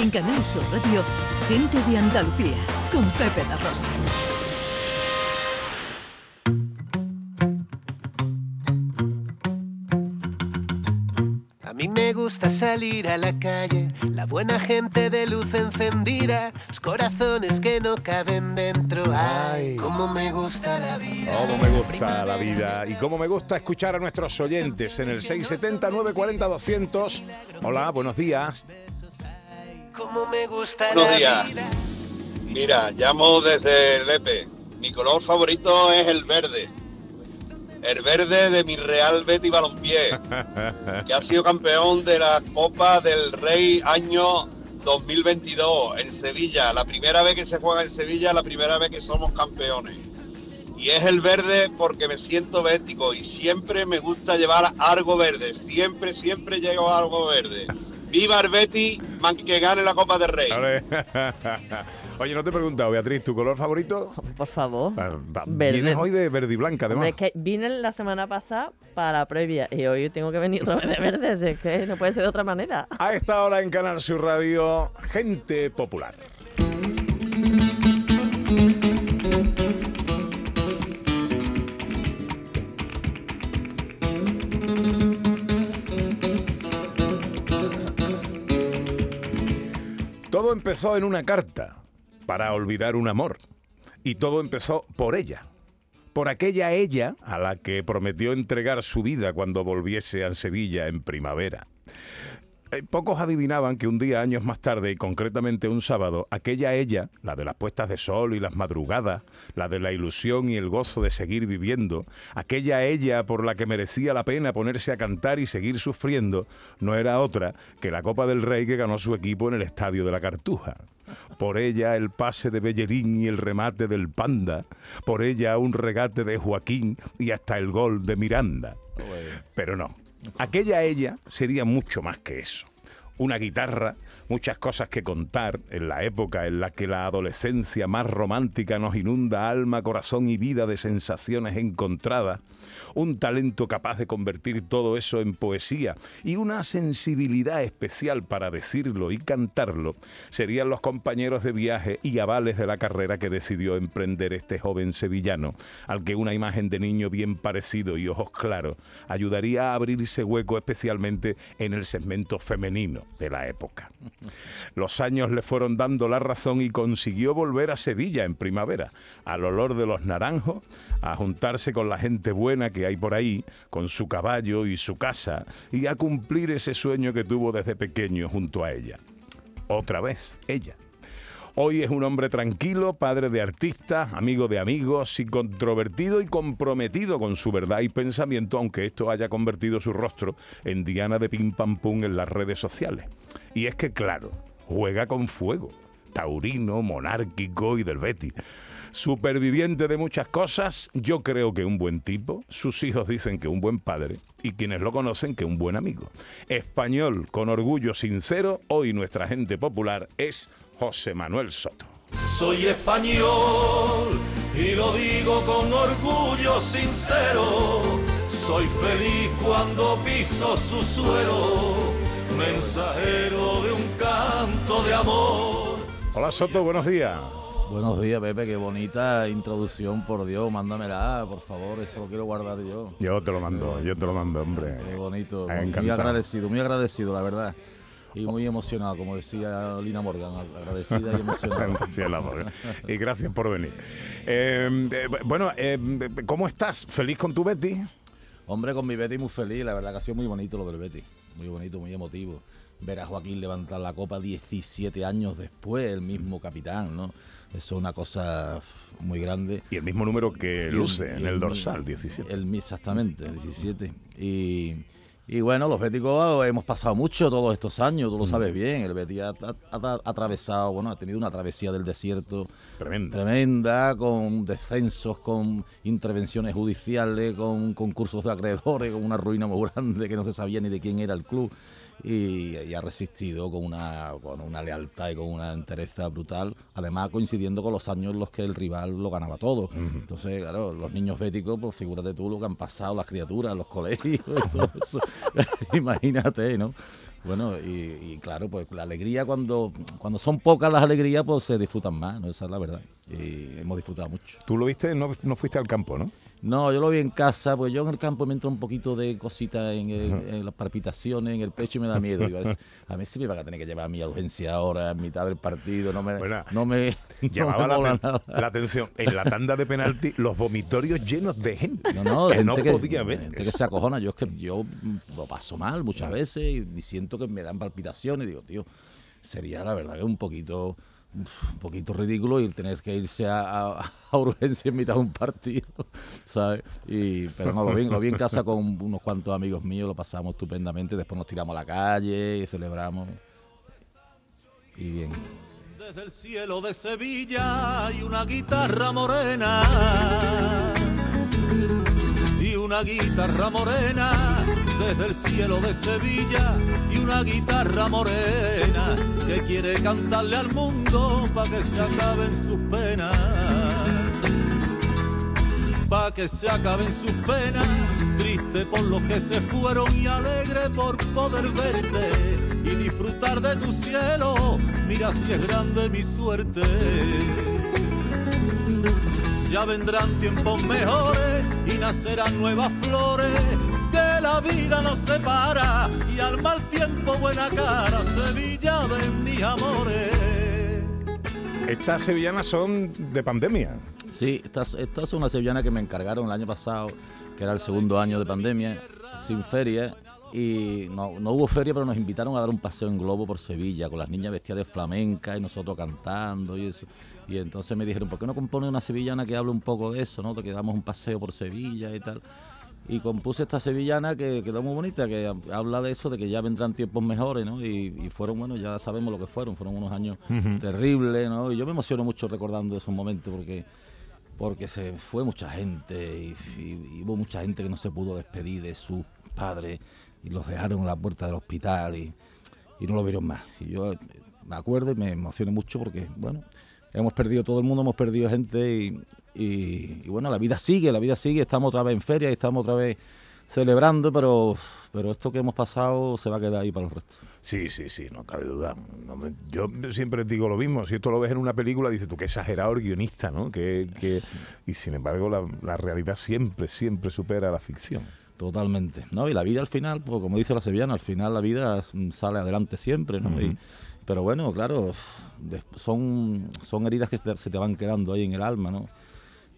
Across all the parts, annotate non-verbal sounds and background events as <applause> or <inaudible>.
En Canal Sur Radio, Gente de Andalucía, con Pepe La Rosa. A mí me gusta salir a la calle, la buena gente de luz encendida, los corazones que no caben dentro. Ay, cómo me gusta la vida. Cómo me gusta la vida y cómo me gusta escuchar a nuestros oyentes en el 670 940 200. Hola, buenos días. Cómo me gusta Buenos días. Mira, llamo desde Lepe. Mi color favorito es el verde. El verde de mi Real Betty Balompié, que ha sido campeón de la Copa del Rey año 2022 en Sevilla. La primera vez que se juega en Sevilla, la primera vez que somos campeones. Y es el verde porque me siento bético y siempre me gusta llevar algo verde. Siempre, siempre llevo algo verde. Viva el Betty, man que gane la Copa del Rey. Vale. <laughs> Oye, no te he preguntado, Beatriz, ¿tu color favorito? Por favor. Va- va- Verde. Vienes hoy de verde y blanca, además. Hombre, es que vine la semana pasada para la previa y hoy tengo que venir otra vez de verde, así es que no puede ser de otra manera. A esta hora en Canal Sur Radio, gente popular. Todo empezó en una carta para olvidar un amor. Y todo empezó por ella. Por aquella ella a la que prometió entregar su vida cuando volviese a Sevilla en primavera. Eh, Pocos adivinaban que un día, años más tarde, y concretamente un sábado, aquella ella, la de las puestas de sol y las madrugadas, la de la ilusión y el gozo de seguir viviendo, aquella ella por la que merecía la pena ponerse a cantar y seguir sufriendo, no era otra que la Copa del Rey que ganó su equipo en el Estadio de la Cartuja. Por ella el pase de Bellerín y el remate del Panda, por ella un regate de Joaquín y hasta el gol de Miranda. Pero no, aquella ella sería mucho más que eso. Una guitarra, muchas cosas que contar en la época en la que la adolescencia más romántica nos inunda alma, corazón y vida de sensaciones encontradas, un talento capaz de convertir todo eso en poesía y una sensibilidad especial para decirlo y cantarlo, serían los compañeros de viaje y avales de la carrera que decidió emprender este joven sevillano, al que una imagen de niño bien parecido y ojos claros ayudaría a abrirse hueco especialmente en el segmento femenino de la época. Los años le fueron dando la razón y consiguió volver a Sevilla en primavera, al olor de los naranjos, a juntarse con la gente buena que hay por ahí, con su caballo y su casa, y a cumplir ese sueño que tuvo desde pequeño junto a ella. Otra vez, ella. Hoy es un hombre tranquilo, padre de artistas, amigo de amigos, incontrovertido y comprometido con su verdad y pensamiento, aunque esto haya convertido su rostro en diana de pim pam pum en las redes sociales. Y es que, claro, juega con fuego, taurino, monárquico y del Betty. Superviviente de muchas cosas, yo creo que un buen tipo, sus hijos dicen que un buen padre y quienes lo conocen que un buen amigo. Español con orgullo sincero, hoy nuestra gente popular es José Manuel Soto. Soy español y lo digo con orgullo sincero. Soy feliz cuando piso su suelo, mensajero de un canto de amor. Hola Soto, buenos días. Buenos días, Pepe, qué bonita introducción, por Dios, mándamela, por favor, eso lo quiero guardar yo. Yo te lo mando, yo te lo mando, hombre. Qué bonito, muy agradecido, muy agradecido, la verdad. Y muy emocionado, como decía Lina Morgan, agradecida y <laughs> emocionada. Y gracias por venir. Eh, eh, bueno, eh, ¿cómo estás? ¿Feliz con tu Betty? Hombre, con mi Betty muy feliz, la verdad que ha sido muy bonito lo del Betty, muy bonito, muy emotivo. Ver a Joaquín levantar la copa 17 años después, el mismo capitán, ¿no? Eso es una cosa muy grande. Y el mismo número que el- luce en el dorsal, 17. El, mi- exactamente, el 17. Y, y bueno, los béticos hemos pasado mucho todos estos años, tú lo sabes bien. El Betis ha, ha- ha atravesado, bueno, ha tenido una travesía del desierto Tremendo. tremenda, con descensos, con intervenciones judiciales, con concursos de acreedores, con una ruina muy grande que no se sabía ni de quién era el club. Y, y ha resistido con una, con una lealtad y con una entereza brutal, además coincidiendo con los años en los que el rival lo ganaba todo. Entonces, claro, los niños béticos, pues figúrate tú lo que han pasado las criaturas, los colegios todo eso. <laughs> Imagínate, ¿no? Bueno, y, y claro, pues la alegría cuando, cuando son pocas las alegrías, pues se disfrutan más, ¿no? Esa es la verdad. Y hemos disfrutado mucho. Tú lo viste, no, no fuiste al campo, ¿no? No, yo lo vi en casa, pues yo en el campo me entra un poquito de cosita en, las palpitaciones, en el pecho y me da miedo. Digo, es- a mí sí me van a tener que llevar a a urgencia ahora, en mitad del partido, no me, Bueno, no me, <laughs> no me la, atención. En la tanda de penalti, los vomitorios llenos de gente. No, no, que gente no que, ver. gente que se acojona. Yo es que yo lo paso mal muchas veces y, y siento me dan palpitaciones. Digo, tío, sería la verdad que un poquito un poquito ridículo y tener que irse a, a- a urgencia en mitad de un partido, <laughs> ¿sabes? Y, pero no, lo vi, lo vi en casa con unos cuantos amigos míos, lo pasamos estupendamente, después nos tiramos a la calle y celebramos. Y bien. Desde el cielo de Sevilla hay una guitarra morena. Y una guitarra morena desde el cielo de Sevilla y una guitarra morena que quiere cantarle al mundo para que se acaben sus penas. Pa' que se acaben sus penas, triste por los que se fueron y alegre por poder verte y disfrutar de tu cielo. Mira si es grande mi suerte. Ya vendrán tiempos mejores y nacerán nuevas flores. La vida nos separa y al mal tiempo buena cara, Sevilla de mis amores. Estas sevillanas son de pandemia. Sí, esta, es- esta es una sevillana que me encargaron el año pasado, que era el segundo año de pandemia, sin feria. Y no, no hubo feria, pero nos invitaron a dar un paseo en globo por Sevilla, con las niñas vestidas de flamenca y nosotros cantando y eso. Y entonces me dijeron, ¿por qué no compone una sevillana que hable un poco de eso, ¿no? De que damos un paseo por Sevilla y tal. Y compuse esta sevillana que quedó muy bonita, que habla de eso, de que ya vendrán tiempos mejores, ¿no? Y, y fueron, bueno, ya sabemos lo que fueron, fueron unos años terribles, ¿no? Y yo me emociono mucho recordando esos momentos porque porque se fue mucha gente y, y- y hubo mucha gente que no se pudo despedir de sus padres y los dejaron en la puerta del hospital y, y no lo vieron más. Y yo me acuerdo y me emociono mucho porque, bueno, hemos perdido todo el mundo, hemos perdido gente y, y- y bueno, la vida sigue, la vida sigue, estamos otra vez en feria y estamos otra vez celebrando, pero, pero esto que hemos pasado se va a quedar ahí para el resto. Sí, sí, sí, no cabe duda. No me- yo siempre digo lo mismo. Si esto lo ves en una película, dices tú, qué exagerado el guionista, ¿no? Que, que- Y sin embargo, la, la realidad siempre, siempre supera a la ficción. Totalmente. ¿no? Y la vida al final, pues como dice la sevillana, al final la vida mm, sale adelante siempre, ¿no? Y- pero bueno, claro, son, son heridas que se te van quedando ahí en el alma, ¿no?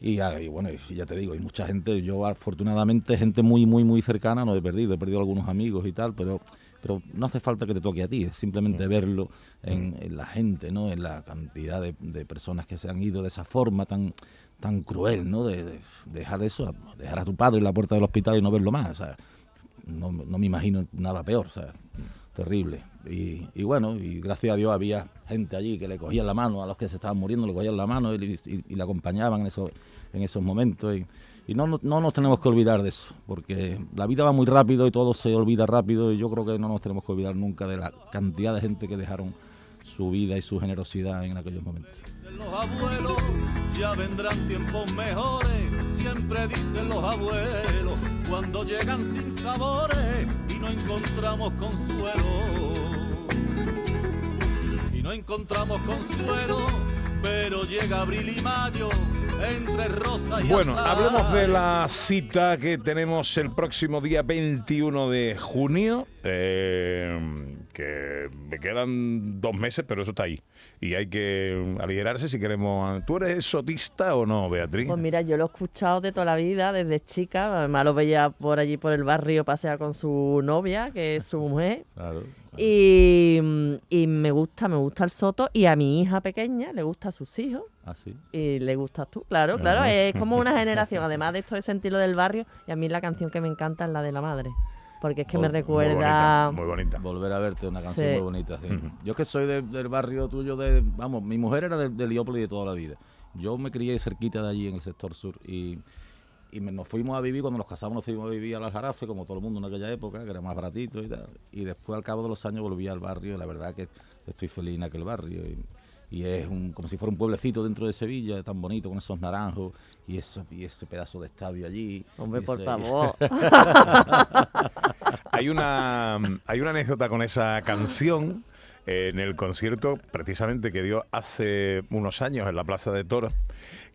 Y, ah, y bueno, y ya te digo, hay mucha gente, yo afortunadamente, gente muy, muy, muy cercana no he perdido, he perdido algunos amigos y tal, pero, pero no hace falta que te toque a ti, es simplemente verlo en, en la gente, ¿no? En la cantidad de, de personas que se han ido de esa forma tan tan cruel, ¿no? De, de dejar eso, dejar a tu padre en la puerta del hospital y no verlo más, o sea, no, no me imagino nada peor, o sea, terrible. Y, bueno, y gracias a Dios había gente allí que le cogían la mano a los que se estaban muriendo, le cogían la mano y, y- y le acompañaban en esos, en esos momentos. Y, no, no, no nos tenemos que olvidar de eso, porque la vida va muy rápido y todo se olvida rápido y yo creo que no nos tenemos que olvidar nunca de la cantidad de gente que dejaron su vida y su generosidad en aquellos momentos. Los abuelos, ya vendrán tiempos mejores, siempre dicen los abuelos, cuando llegan sin sabores no encontramos consuelo. Y no encontramos consuelo, pero llega abril y mayo, entre rosas y Bueno, hablemos de la cita que tenemos el próximo día 21 de junio, eh, que me quedan dos meses, pero eso está ahí. Y hay que aligerarse si queremos... ¿Tú eres sotista o no, Beatriz? Pues mira, yo lo he escuchado de toda la vida, desde chica. Además lo veía por allí por el barrio pasear con su novia, que es su mujer. <laughs> Claro. Y, y me gusta, me gusta el soto. Y a mi hija pequeña le gusta a sus hijos. Así. Y le gustas tú, claro, claro. Es como una generación. Además de esto de sentirlo del barrio. Y a mí la canción que me encanta es la de la madre. Porque es que me muy recuerda. Muy bonita. Volver a verte, una canción Sí. muy bonita. sí. Yo es que soy de- del barrio tuyo, de vamos, mi mujer era de, de Heliópolis de toda la vida. Yo me crié cerquita de allí en el sector sur y, y me- nos fuimos a vivir, cuando nos casamos nos fuimos a vivir al Aljarafe, como todo el mundo en aquella época, que era más baratito y tal. Y después al cabo de los años volví al barrio y la verdad que estoy feliz en aquel barrio. Y, y es un, como si fuera un pueblecito dentro de Sevilla, tan bonito, con esos naranjos y, eso, y ese pedazo de estadio allí. Hombre, por ese- favor. <laughs> hay una, hay una anécdota con esa canción en el concierto precisamente que dio hace unos años en la Plaza de Toros.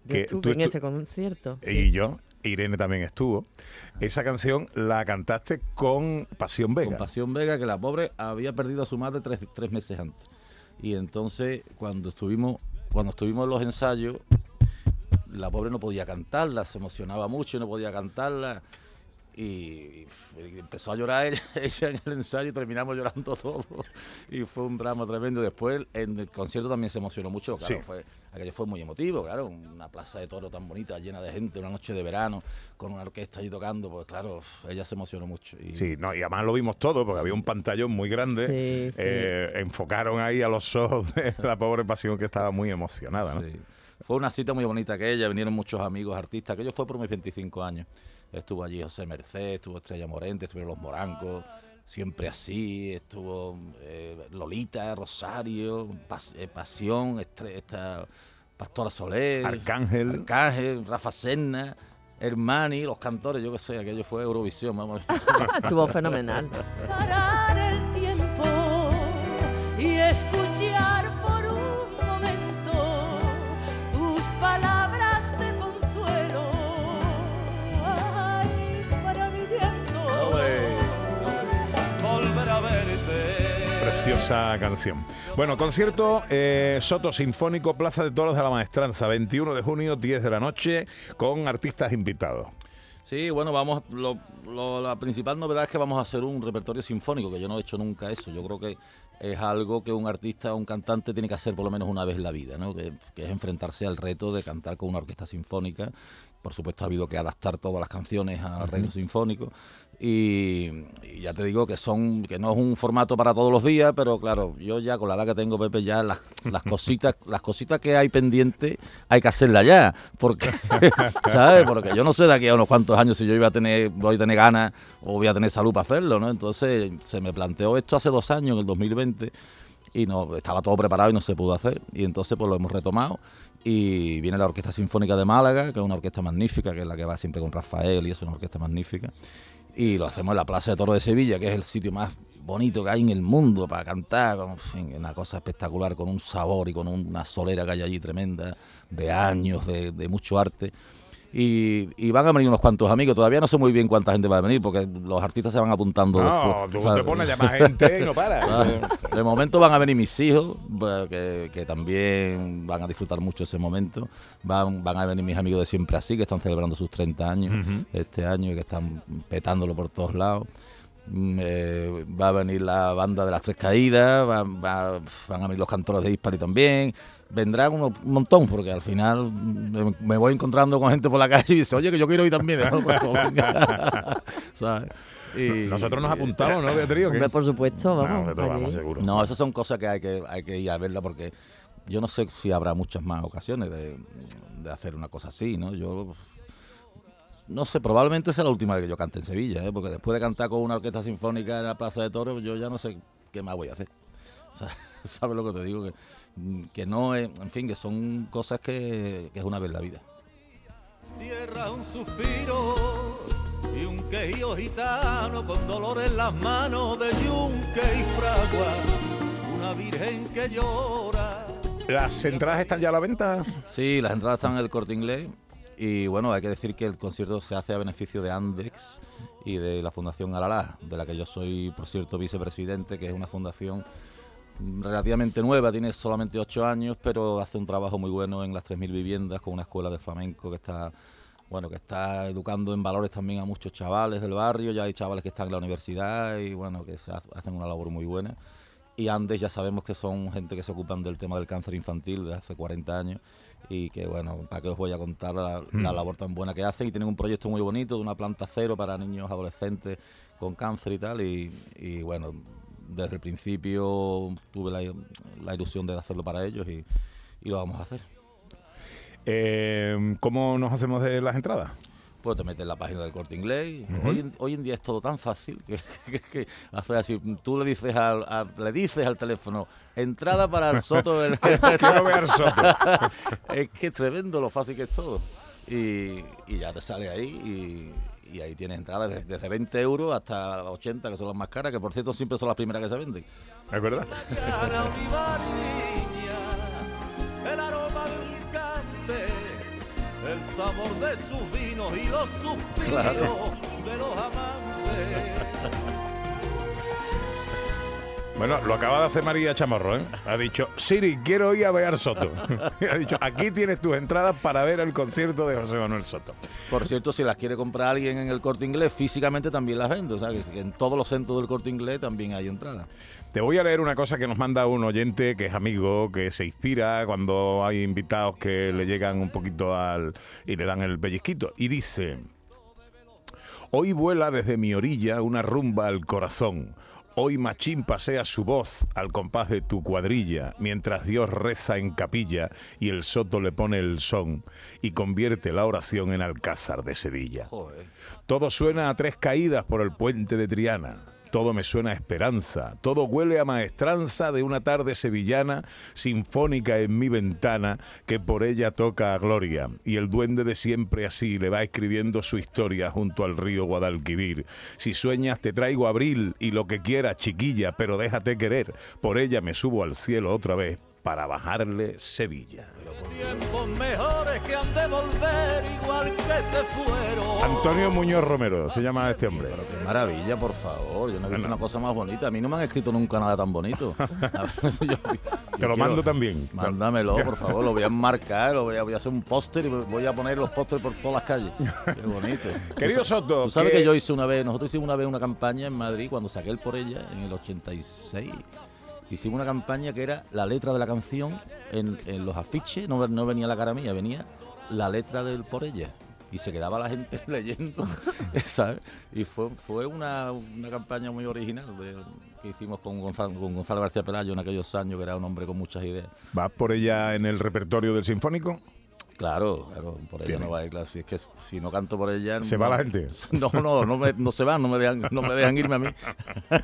Yo estuve en ese concierto. Y yo, Irene también estuvo. Esa canción la cantaste con Pasión Vega. Con Pasión Vega, que la pobre había perdido a su madre tres, tres meses antes. Y entonces, cuando estuvimos, cuando estuvimos en los ensayos, la pobre no podía cantarla, se emocionaba mucho y no podía cantarla y, empezó a llorar <laughs> ella, en el ensayo y terminamos llorando todos y fue un drama tremendo. Después en el concierto también se emocionó mucho, claro, fue, aquello fue muy emotivo, claro, una plaza de toro tan bonita, llena de gente, una noche de verano, con una orquesta ahí tocando, pues claro, ella se emocionó mucho. Y... Sí, no, y además lo vimos todo, porque había un pantallón muy grande, eh, enfocaron ahí a los ojos de la pobre pasión que estaba muy emocionada. Fue una cita muy bonita aquella, vinieron muchos amigos artistas, aquello fue por mis 25 años. Estuvo allí José Merced, estuvo Estrella Morente, estuvieron los Morancos, siempre así, estuvo eh, Lolita, Rosario, eh, Pasión, esta, Pastora Soler, Arcángel, Arcángel, Rafa Serna, Hermani, los cantores, yo qué sé, aquello fue Eurovisión, vamos. <laughs> <laughs> estuvo fenomenal. Parar el tiempo y escuchar Preciosa canción. Bueno, concierto eh, Soto Sinfónico, Plaza de Toros de la Maestranza, 21 de junio, 10 de la noche, con artistas invitados. Sí, bueno, vamos. la principal novedad es que vamos a hacer un repertorio sinfónico, que yo no he hecho nunca eso. Yo creo que es algo que un artista un cantante tiene que hacer por lo menos una vez en la vida, ¿no? que, es enfrentarse al reto de cantar con una orquesta sinfónica. Por supuesto, ha habido que adaptar todas las canciones al reino sinfónico. Y, ya te digo que son que no es un formato para todos los días, pero claro, yo ya con la edad que tengo, Pepe, ya las, las <laughs> cositas las cositas que hay pendientes hay que hacerlas ya, porque <laughs> ¿sabes? Porque yo no sé de aquí a unos cuantos años si yo iba a tener voy a tener ganas o voy a tener salud para hacerlo, ¿no? Entonces se me planteó esto hace dos años, en el 2020, y no estaba todo preparado y no se pudo hacer, y entonces pues lo hemos retomado. Y viene la Orquesta Sinfónica de Málaga, que es una orquesta magnífica, que es la que va siempre con Rafael y es una orquesta magnífica. Y lo hacemos en la Plaza de Toro de Sevilla, que es el sitio más bonito que hay en el mundo para cantar, una cosa espectacular, con un sabor y con una solera que hay allí tremenda, de años, de mucho arte. Y, van a venir unos cuantos amigos. Todavía no sé muy bien cuánta gente va a venir porque los artistas se van apuntando. No, tú te pones a llamar gente y no paras. <laughs> De momento van a venir mis hijos, pues, que, también van a disfrutar mucho ese momento. Van, van a venir mis amigos de siempre así, que están celebrando sus 30 años este año y que están petándolo por todos lados. Mm, eh, va a venir la banda de las tres caídas, van a venir los cantores de Hispari también, vendrán un montón, porque al final me, voy encontrando con gente por la calle y dice, oye, que yo quiero ir también. <laughs> <laughs> Nosotros nos apuntamos, ¿no, Beatriz? por supuesto, vamos. No, No, esas son cosas que hay que, hay que ir a verla porque yo no sé si habrá muchas más ocasiones de, de hacer una cosa así, ¿no? Yo no sé, probablemente sea la última vez que yo cante en Sevilla, ¿eh? porque después de cantar con una orquesta sinfónica en la Plaza de Toros, yo ya no sé qué más voy a hacer. <laughs> ¿Sabes lo que te digo? Que, no es, en fin, que son cosas que, es una vez la vida. Tierra un suspiro y un quejío gitano con dolor en las manos de yunque y fragua, una virgen que llora. ¿Las entradas están ya a la venta? Sí, las entradas están en el corte inglés y bueno, hay que decir que el concierto se hace a beneficio de Andex y de la Fundación Alalá, de la que yo soy, por cierto, vicepresidente, que es una fundación relativamente nueva, tiene solamente ocho años, pero hace un trabajo muy bueno en las 3.000 viviendas con una escuela de flamenco que está bueno, que está educando en valores también a muchos chavales del barrio, ya hay chavales que están en la universidad y bueno, que se hacen una labor muy buena. Y Andes ya sabemos que son gente que se ocupan del tema del cáncer infantil desde hace 40 años y que bueno, para que os voy a contar la, mm. labor tan buena que hacen y tienen un proyecto muy bonito de una planta cero para niños adolescentes con cáncer y tal y, bueno, desde el principio tuve la, ilusión de hacerlo para ellos y, lo vamos a hacer. Eh, ¿Cómo nos hacemos de las entradas? Pues te metes en la página del corte inglés. hoy, en, día es todo tan fácil que, <laughs> que, así, tú le dices al, le dices al teléfono entrada para el soto del <laughs> soto. <laughs> es que es tremendo lo fácil que es todo. Y, ya te sale ahí y ahí tienes entradas desde, desde 20 euros hasta 80, que son las más caras, que por cierto siempre son las primeras que se venden. ¿Es verdad? Sabor de sus vinos y los suspiros Claro. de los amantes. Bueno, lo acaba de hacer María Chamorro, ¿eh? Ha dicho, Siri, quiero ir a ver Soto. <laughs> Ha dicho, aquí tienes tus entradas para ver el concierto de José Manuel Soto. Por cierto, si las quiere comprar alguien en el corte inglés, físicamente también las vende. O sea, que en todos los centros del corte inglés también hay entradas. Te voy a leer una cosa que nos manda un oyente que es amigo, que se inspira cuando hay invitados que le llegan un poquito al... y le dan el pellizquito. Y dice, hoy vuela desde mi orilla una rumba al corazón. Hoy Machín pasea su voz al compás de tu cuadrilla, mientras Dios reza en capilla y el soto le pone el son y convierte la oración en alcázar de Sevilla. Joder. Todo suena a tres caídas por el puente de Triana. Todo me suena a esperanza. Todo huele a maestranza de una tarde sevillana sinfónica en mi ventana que por ella toca a gloria. Y el duende de siempre así le va escribiendo su historia junto al río Guadalquivir. Si sueñas te traigo abril y lo que quieras chiquilla, pero déjate querer. Por ella me subo al cielo otra vez para bajarle Sevilla. Tiempos mejores que han de volver igual que se fueron. Antonio Muñoz Romero se llama este hombre. Pero qué maravilla, por favor. Yo no he visto Bueno. una cosa más bonita. A mí no me han escrito nunca nada tan bonito. <laughs> Yo- yo Te lo quiero- mando también. Mándamelo, <laughs> por favor. Lo voy a enmarcar, lo voy a, voy a hacer un póster y voy a poner los pósteres por todas las calles. Qué bonito. <laughs> Querido Tú Soto, Tú sabes que- que yo hice una vez, nosotros hicimos una vez una campaña en Madrid cuando saqué el por ella en el 86. Hicimos una campaña que era la letra de la canción en, los afiches, no, no venía la cara mía, venía la letra del por ella. Y se quedaba la gente <laughs> leyendo, <laughs> ¿sabes? Y fue, fue una, una campaña muy original que hicimos con con Gonzalo García Pelayo en aquellos años, que era un hombre con muchas ideas. ¿Vas por ella en el repertorio del Sinfónico? Claro, claro, por ella Tiene. no va a ir, claro, si es que si no canto por ella... ¿Se no- va la gente? <laughs> No, no, no, me- no se van, no me dejan, no me dejan irme a mí. <laughs>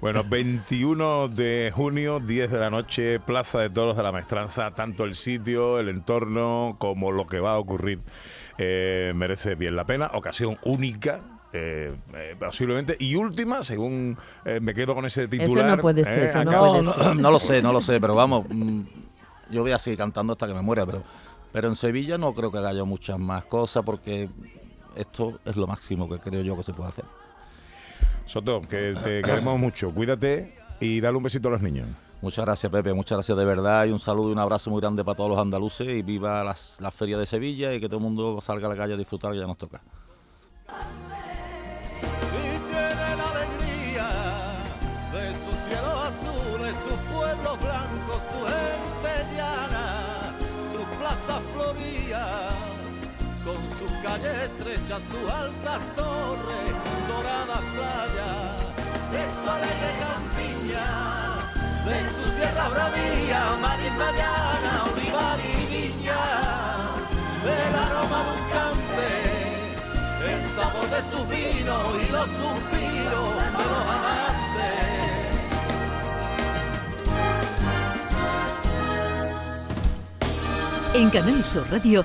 Bueno, 21 de junio, 10 de la noche, Plaza de Toros de la Maestranza. Tanto el sitio, el entorno, como lo que va a ocurrir eh, merece bien la pena. Ocasión única. eh, eh, posiblemente y última según eh, me quedo con ese titular no puede ser, eh, eso no puede No, no, no lo sé, no lo sé, pero vamos, mm, yo voy a seguir cantando hasta que me muera, pero, pero en Sevilla no creo que haya muchas más cosas porque esto es lo máximo que creo yo que se puede hacer. Soto que te queremos mucho. Cuídate y dale un besito a los niños. Muchas gracias, Pepe, muchas gracias de verdad. Y un saludo y un abrazo muy grande para todos los andaluces. Y viva las- la feria de Sevilla y que todo el mundo salga a la calle a disfrutar que ya nos toca. Sus calles estrechas, sus altas torres, doradas playas, de su alegre campiña, de su sierra bravía, marisma llana, olivar y viña, del aroma de un cante el sabor de sus vinos y los suspiros de los amantes. En Canal Sur Radio,